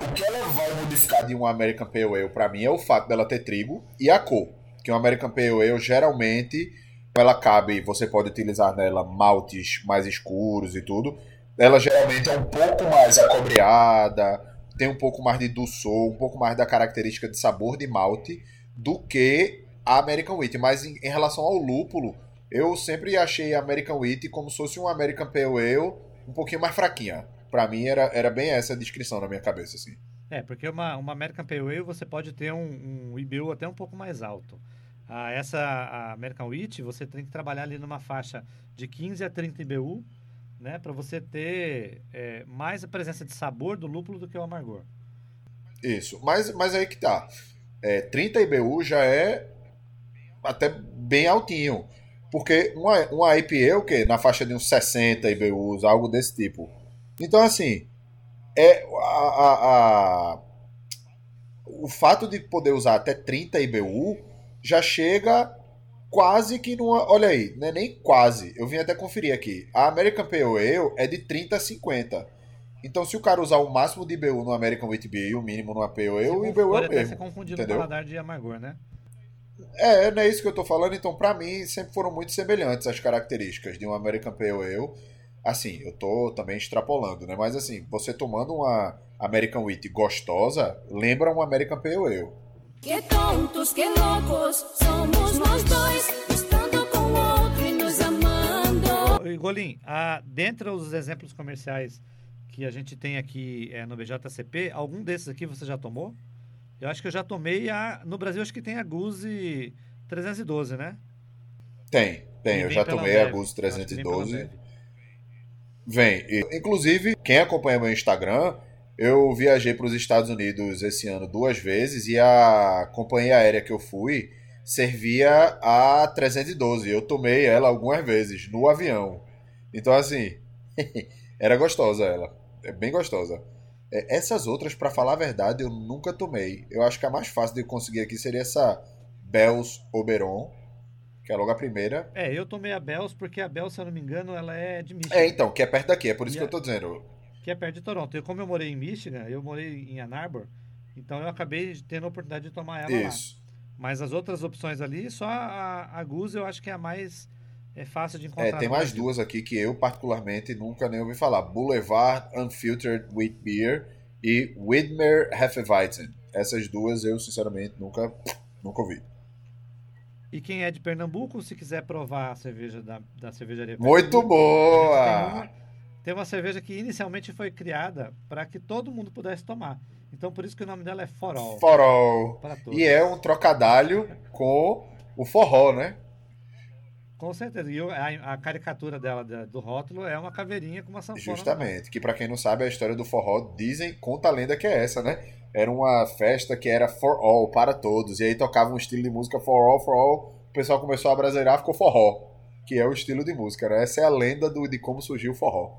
S2: o que ela vai modificar de uma American Pale Ale para mim é o fato dela ter trigo e a cor. Que uma American Pale Ale geralmente ela cabe, você pode utilizar nela maltes mais escuros e tudo. Ela geralmente é um pouco mais acobreada, tem um pouco mais de dulçor, um pouco mais da característica de sabor de malte do que a American Wheat. Mas em, em relação ao lúpulo, eu sempre achei a American Wheat como se fosse um American Pale Ale um pouquinho mais fraquinha. Para mim era, era bem essa a descrição na minha cabeça, assim.
S1: É, porque uma, uma American Pale Ale você pode ter um, um IBU até um pouco mais alto. Ah, essa a American Wheat você tem que trabalhar ali numa faixa de 15 a 30 IBU, né, para você ter é, mais a presença de sabor do lúpulo do que o amargor.
S2: Isso, mas, mas aí que tá. É, 30 IBU já é até bem altinho. Porque uma, uma IPA é o quê? Na faixa de uns 60 IBUs, algo desse tipo. Então, assim, é a, a, a, o fato de poder usar até 30 IBU já chega quase que numa. Olha aí, não é nem quase. Eu vim até conferir aqui. A American Pale Ale é de 30 a 50. Então, se o cara usar o máximo de IBU no American Wheat Beer e o mínimo no Pale Ale, o IBU é o mesmo. Você
S1: confundir o paladar de amargor, né?
S2: É, não é isso que eu tô falando. Então, para mim, sempre foram muito semelhantes as características de um American Pale Ale. Assim, eu tô também extrapolando, né? Mas assim, você tomando uma American Wheat gostosa, lembra um American Pale Ale. Que tontos, que loucos, somos nós dois, estando com
S1: o outro e nos amando. Golim, a, dentre os exemplos comerciais que a gente tem aqui é, no BJCP, algum desses aqui você já tomou? Eu acho que eu já tomei a. No Brasil, acho que tem a Guzi 312, né?
S2: Tem, tem. Eu já tomei a Guzi 312. Vem. vem. Inclusive, quem acompanha meu Instagram, eu viajei para os Estados Unidos esse ano duas vezes e a companhia aérea que eu fui servia a 312. Eu tomei ela algumas vezes no avião. Então, assim, era gostosa ela. É bem gostosa. É, essas outras, para falar a verdade, eu nunca tomei. Eu acho que a mais fácil de conseguir aqui seria essa Bells Oberon, que é logo a primeira.
S1: É, eu tomei a Bells porque a Bells, se eu não me engano, ela é de Michigan.
S2: É, então, que é perto daqui, é por isso e que eu tô dizendo.
S1: Que é perto de Toronto. Eu, como eu morei em Michigan, eu morei em Ann Arbor, então eu acabei tendo a oportunidade de tomar ela isso. lá. Mas as outras opções ali, só a, a Goose eu acho que é a mais é fácil de encontrar.
S2: É, tem mais duas aqui que eu, particularmente, nunca nem ouvi falar: Boulevard Unfiltered Wheat Beer e Widmer Hefeweizen. Essas duas eu, sinceramente, nunca Nunca ouvi.
S1: E quem é de Pernambuco, se quiser provar a cerveja da, da cervejaria
S2: Muito boa!
S1: Tem uma, tem uma cerveja que inicialmente foi criada para que todo mundo pudesse tomar. Então por isso que o nome dela é Forol.
S2: Forol. E é um trocadalho com o forró, né?
S1: Com certeza. E a, a caricatura dela da- do rótulo é uma caveirinha com uma sanfona. na
S2: Justamente. Que pra quem não sabe, a história do forró, dizem, conta a lenda que é essa, né? Era uma festa que era for all, para todos. E aí tocava um estilo de música for all, for all. O pessoal começou a brasileirar, ficou forró. Que é o estilo de música, né? Essa é a lenda do, de como surgiu o forró.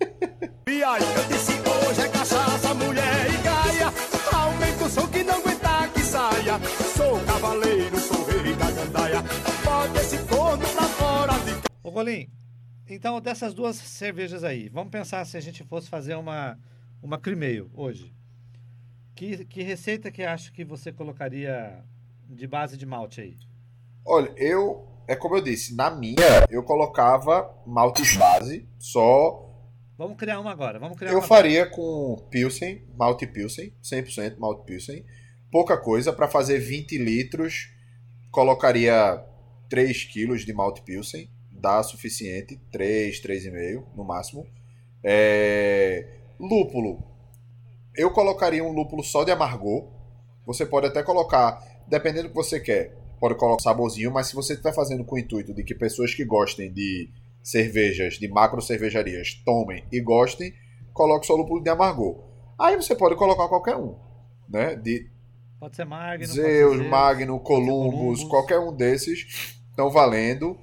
S6: Eu disse
S1: Golim, então dessas duas cervejas aí, vamos pensar se a gente fosse fazer uma, uma cremeio hoje. Que, que receita que acho que você colocaria de base de malte aí?
S2: Olha, eu. É como eu disse, na minha, eu colocava maltes base, só.
S1: Vamos criar uma agora. Vamos criar
S2: Eu faria com Pilsen, malte Pilsen, 100% malte Pilsen. Pouca coisa, para fazer 20 litros, colocaria 3 quilos de malte Pilsen, dá suficiente, 3, 3,5 no máximo. É, Lúpulo, eu colocaria um lúpulo só de amargor. Você pode até colocar, dependendo do que você quer, pode colocar saborzinho, mas se você estiver fazendo com o intuito de que pessoas que gostem de cervejas, de macro cervejarias, tomem e gostem, coloque só lúpulo de amargor. Aí você pode colocar qualquer um, né? De
S1: Pode ser Magnum. pode
S2: Zeus,
S1: ser
S2: Magno, Columbus,
S1: Columbus.
S2: qualquer um desses estão valendo.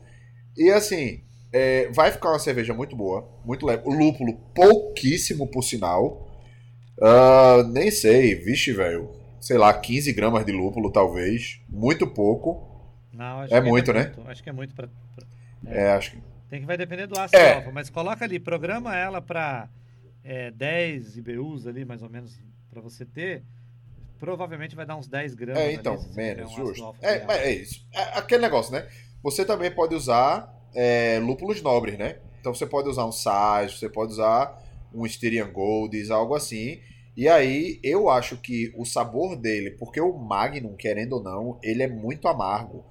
S2: E assim, é, vai ficar uma cerveja muito boa, muito leve. O lúpulo, pouquíssimo por sinal. Ah, nem sei, vixe, velho. Sei lá, 15 gramas de lúpulo, talvez. Muito pouco.
S1: Não, acho
S2: É
S1: que
S2: muito,
S1: ainda
S2: né?
S1: Acho que é muito pra. pra-
S2: É, acho que.
S1: Tem que vai depender do ácido
S2: É.
S1: alfa, mas coloca ali, programa ela para 10 IBUs ali, mais ou menos, para você ter. Provavelmente vai dar uns 10 gramas.
S2: É,
S1: ali,
S2: então,
S1: você
S2: menos,
S1: um
S2: justo. É, mas é isso. É aquele negócio, né? Você também pode usar é, lúpulos nobres, né? Então você pode usar um Sage, você pode usar um Styrian Golds, algo assim. E aí eu acho que o sabor dele, porque o Magnum, querendo ou não, ele é muito amargo.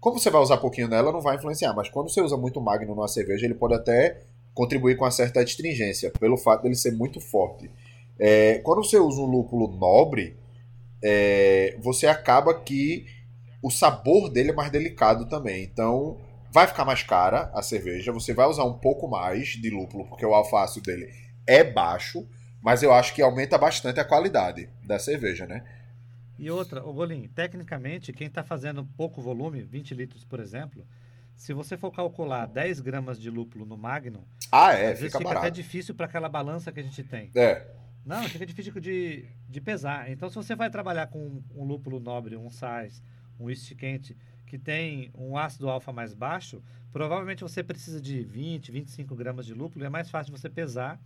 S2: Como você vai usar pouquinho nela, não vai influenciar, mas quando você usa muito Magnum numa cerveja, ele pode até contribuir com uma certa astringência, pelo fato dele ser muito forte. É, quando você usa um lúpulo nobre, é, você acaba que o sabor dele é mais delicado também. Então, vai ficar mais cara a cerveja. Você vai usar um pouco mais de lúpulo, porque o alface dele é baixo. Mas eu acho que aumenta bastante a qualidade da cerveja, né?
S1: E outra, o Golim, tecnicamente, quem está fazendo pouco volume, 20 litros, por exemplo, se você for calcular 10 gramas de lúpulo no Magnum,
S2: Ah, é,
S1: às vezes
S2: fica
S1: fica até difícil para aquela balança que a gente tem.
S2: É,
S1: Não, fica difícil de, de pesar. Então, se você vai trabalhar com um, um lúpulo nobre, um sais, um whisky quente, que tem um ácido alfa mais baixo, provavelmente você precisa de 20, 25 gramas de lúpulo. É mais fácil você pesar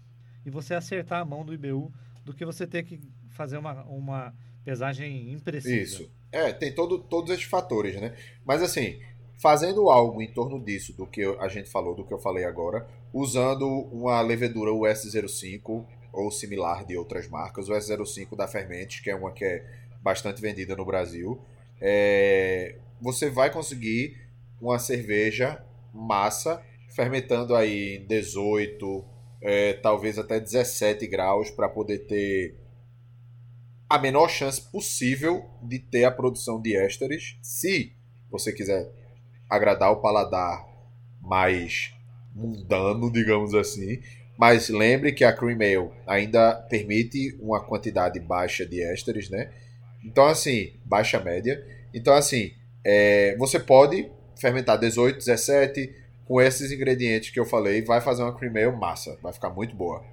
S1: e você acertar a mão do IBU do que você ter que fazer uma, uma pesagem imprecisa.
S2: isso. É, tem todo, todos esses fatores, né? Mas assim, fazendo algo em torno disso, do que a gente falou, do que eu falei agora, usando uma levedura US05 ou similar de outras marcas, o S05 da Fermentes, que é uma que é bastante vendida no Brasil, é, você vai conseguir uma cerveja massa, fermentando aí em 18, é, talvez até 17 graus, para poder ter a menor chance possível de ter a produção de ésteres, se você quiser agradar o paladar mais mundano, digamos assim. Mas lembre que a Cream Ale ainda permite uma quantidade baixa de ésteres, né? Então, assim, baixa média. Então, assim, é, você pode fermentar 18, 17 com esses ingredientes que eu falei, vai fazer uma Cream Ale massa, vai ficar muito boa.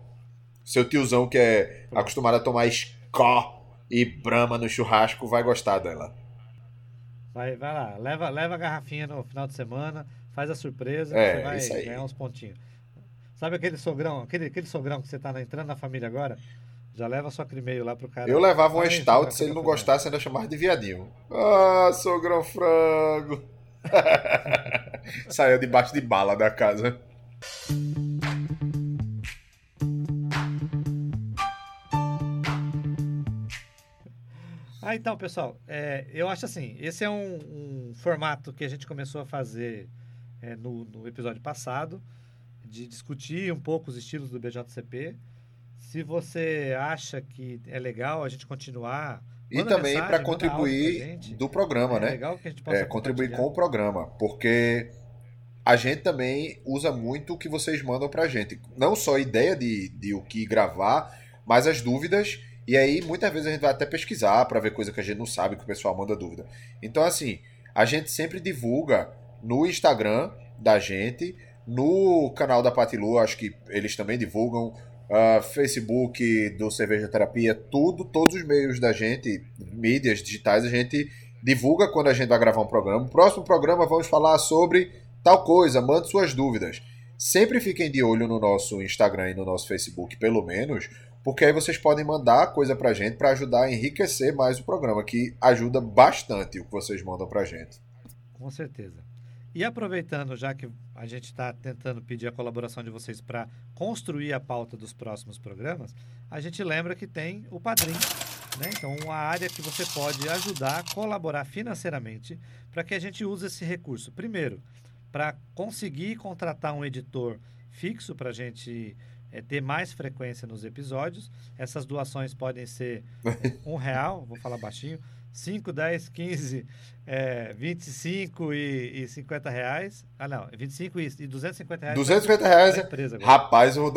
S2: Seu tiozão que é acostumado a tomar Skol e Brahma no churrasco vai gostar dela.
S1: Vai, vai lá, leva, leva a garrafinha no final de semana, faz a surpresa,
S2: É,
S1: você vai ganhar uns pontinhos. Sabe aquele sogrão, aquele, aquele sogrão que você tá na- entrando na família agora? Já leva sua crimeio lá pro cara.
S2: Eu levava um stout,
S1: vai,
S2: se ele não gostasse, ainda chamava de viadinho. Ah, sogrão frango. Saiu debaixo de bala da casa.
S1: Ah, então, pessoal, é, eu acho assim, esse é um, um formato que a gente começou a fazer é, no, no episódio passado, de discutir um pouco os estilos do BJCP. Se você acha que é legal a gente continuar...
S2: E também para contribuir
S1: gente.
S2: do programa,
S1: é
S2: né?
S1: legal que a gente possa
S2: É, contribuir com o programa, porque a gente também usa muito o que vocês mandam pra gente. Não só a ideia de, de o que gravar, mas as dúvidas. E aí, muitas vezes a gente vai até pesquisar pra ver coisa que a gente não sabe, que o pessoal manda dúvida. Então, assim, a gente sempre divulga no Instagram da gente, no canal da Patilu, acho que eles também divulgam, ah, Facebook do Cerveja Terapia, tudo, todos os meios da gente, mídias digitais, a gente divulga quando a gente vai gravar um programa. No próximo programa vamos falar sobre tal coisa, mande suas dúvidas. Sempre fiquem de olho no nosso Instagram e no nosso Facebook, pelo menos, porque aí vocês podem mandar coisa pra gente pra ajudar a enriquecer mais o programa, que ajuda bastante o que vocês mandam pra gente.
S1: Com certeza. E aproveitando, já que a gente está tentando pedir a colaboração de vocês para construir a pauta dos próximos programas, a gente lembra que tem o Padrim. Né? Então, uma área que você pode ajudar, colaborar financeiramente para que a gente use esse recurso. Primeiro, para conseguir contratar um editor fixo para a gente eh, ter mais frequência nos episódios. Essas doações podem ser um real, vou falar baixinho, 5, 10, 15, é, 25 e, e 50 reais. Ah, não, 25 e, e 250 reais.
S2: 250 reais
S1: pra
S2: é.
S1: empresa agora.
S2: Rapaz, o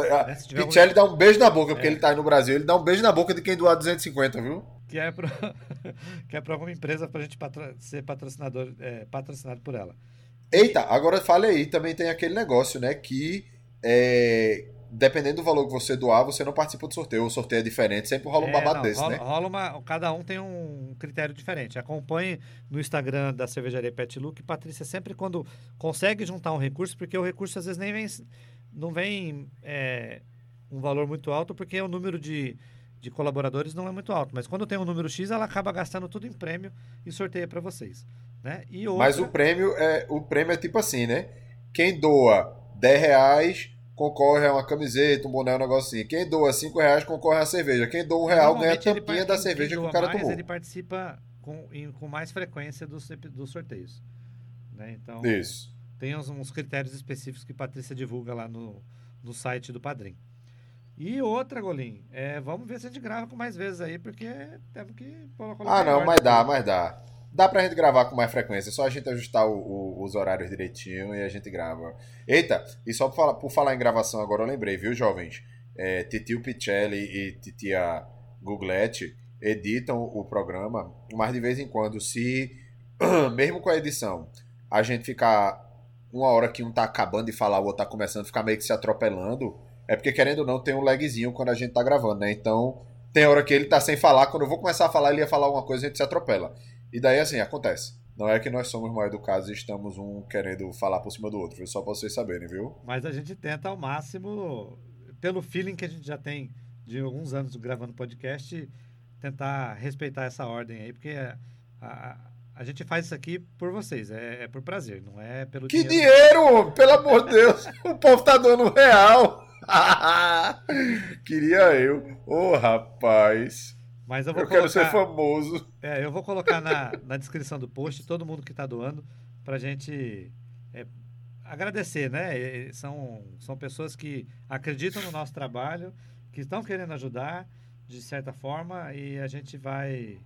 S1: tiver
S2: Pichelli dá um beijo na boca, porque
S1: É.
S2: ele tá aí no Brasil. Ele dá um beijo na boca de quem doar 250, viu?
S1: Que é para que é pra alguma empresa para a gente patro- ser patrocinador, é, patrocinado por ela.
S2: Eita, agora fale aí, também tem aquele negócio, né? Que é, dependendo do valor que você doar, você não participa do sorteio. O sorteio é diferente, sempre rola um
S1: É,
S2: babado
S1: não,
S2: desse,
S1: rola,
S2: né?
S1: rola uma, cada um tem um critério diferente. Acompanhe no Instagram da cervejaria Pet Look, Patrícia sempre quando consegue juntar um recurso, porque o recurso às vezes nem vem, não vem é, um valor muito alto, porque o número de, de colaboradores não é muito alto. Mas quando tem um número X, ela acaba gastando tudo em prêmio e sorteia para vocês. Né? E outra,
S2: Mas o prêmio é o prêmio é tipo assim, né? Quem doa 10 reais concorre a uma camiseta, um boné, um negócio assim. Quem doa 5 reais concorre a cerveja. Quem doa um real ganha a tampinha da cerveja que o cara
S1: mais,
S2: tomou.
S1: Ele participa com, com mais frequência dos, dos sorteios. Né? Então,
S2: Isso.
S1: tem uns, uns critérios específicos que Patrícia divulga lá no, no site do Padrim. E outra, Golim, é, vamos ver se a gente grava com mais vezes aí, porque temos que colocar
S2: Ah, não, mas dá, mas dá. Dá pra gente gravar com mais frequência, só a gente ajustar o- o- os horários direitinho e a gente grava. Eita, e só por falar, por falar em gravação agora eu lembrei, viu, jovens? É, Titio Pichelli e Titia Gugletti editam o programa, mas de vez em quando, se, mesmo com a edição, a gente ficar uma hora que um tá acabando de falar, o outro tá começando ficar meio que se atropelando, é porque querendo ou não tem um lagzinho quando a gente tá gravando, né? Então, tem hora que ele tá sem falar, quando eu vou começar a falar, ele ia falar alguma coisa a gente se atropela. E daí, assim, acontece. Não é que nós somos mal educados e estamos um querendo falar por cima do outro, só pra vocês saberem, viu?
S1: Mas a gente tenta ao máximo, pelo feeling que a gente já tem de alguns anos gravando podcast, tentar respeitar essa ordem aí, porque a, a, a gente faz isso aqui por vocês, é, é por prazer, não é pelo
S2: Que dinheiro, homem! Pelo amor de Deus! O povo tá dando real! Queria eu. Ô, rapaz!
S1: Mas eu vou
S2: Eu quero
S1: colocar,
S2: ser famoso.
S1: é, eu vou colocar na, na descrição do post todo mundo que está doando pra gente é, agradecer, né? São, são pessoas que acreditam no nosso trabalho, que estão querendo ajudar de certa forma e a gente vai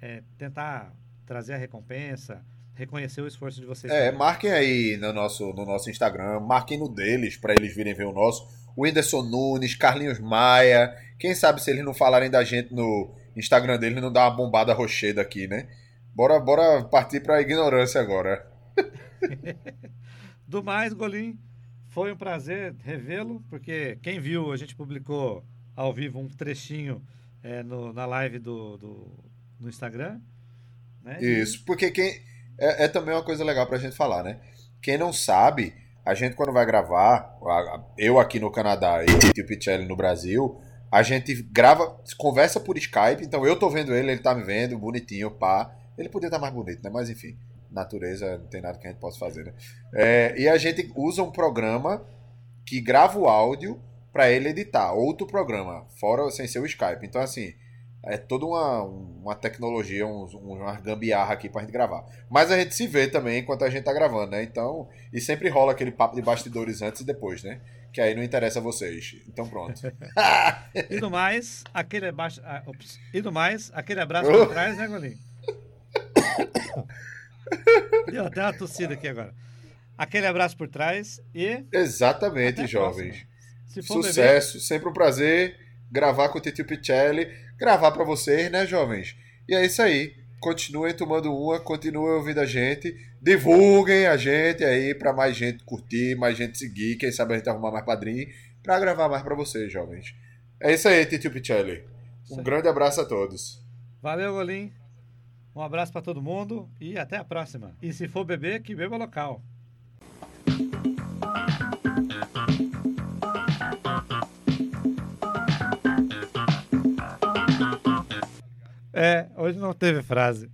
S1: é, tentar trazer a recompensa, reconhecer o esforço de vocês.
S2: É,
S1: também.
S2: marquem aí no nosso, no nosso Instagram, marquem no deles pra eles virem ver o nosso. O Whindersson Nunes, Carlinhos Maia. Quem sabe se eles não falarem da gente no Instagram deles não dá uma bombada rocheda aqui, né? Bora, bora partir pra ignorância agora.
S1: Do mais, Golim, foi um prazer revê-lo, porque quem viu, a gente publicou ao vivo um trechinho é, no- na live do, do- no Instagram. Né?
S2: Isso, porque quem. É, é também uma coisa legal pra gente falar, né? Quem não sabe, a gente quando vai gravar, a- eu aqui no Canadá e o Tio Pichelli no Brasil, a gente grava, conversa por Skype, então eu tô vendo ele, ele tá me vendo, bonitinho, pá. Ele podia estar mais bonito, né? Mas enfim, natureza não tem nada que a gente possa fazer, né? É, e a gente usa um programa que grava o áudio pra ele editar, outro programa, fora sem ser o Skype. Então, assim, É toda uma, uma tecnologia, um, uma gambiarra aqui pra gente gravar. Mas a gente se vê também enquanto a gente tá gravando, né? Então, e sempre rola aquele papo de bastidores antes e depois, né? Que aí não interessa a vocês. Então pronto.
S1: E do mais, aquele abaixo. ah, ops. E do mais, aquele abraço por trás, né, Golim? Deu até uma tossida aqui agora. Aquele abraço por trás e.
S2: Exatamente, jovens.
S1: Se for beber,
S2: Sucesso, sempre um prazer gravar com o Titio Pichelli, gravar pra vocês, né, jovens? E é isso aí. Continuem tomando uma, continuem ouvindo a gente, divulguem a gente aí pra mais gente curtir, mais gente seguir, quem sabe a gente arrumar mais padrinho pra gravar mais pra vocês, jovens. É isso aí, Titio Pichelli. Um grande abraço a todos.
S1: valeu, Golim. Um abraço pra todo mundo e até a próxima. E se for beber, que beba local. É, hoje não teve frase.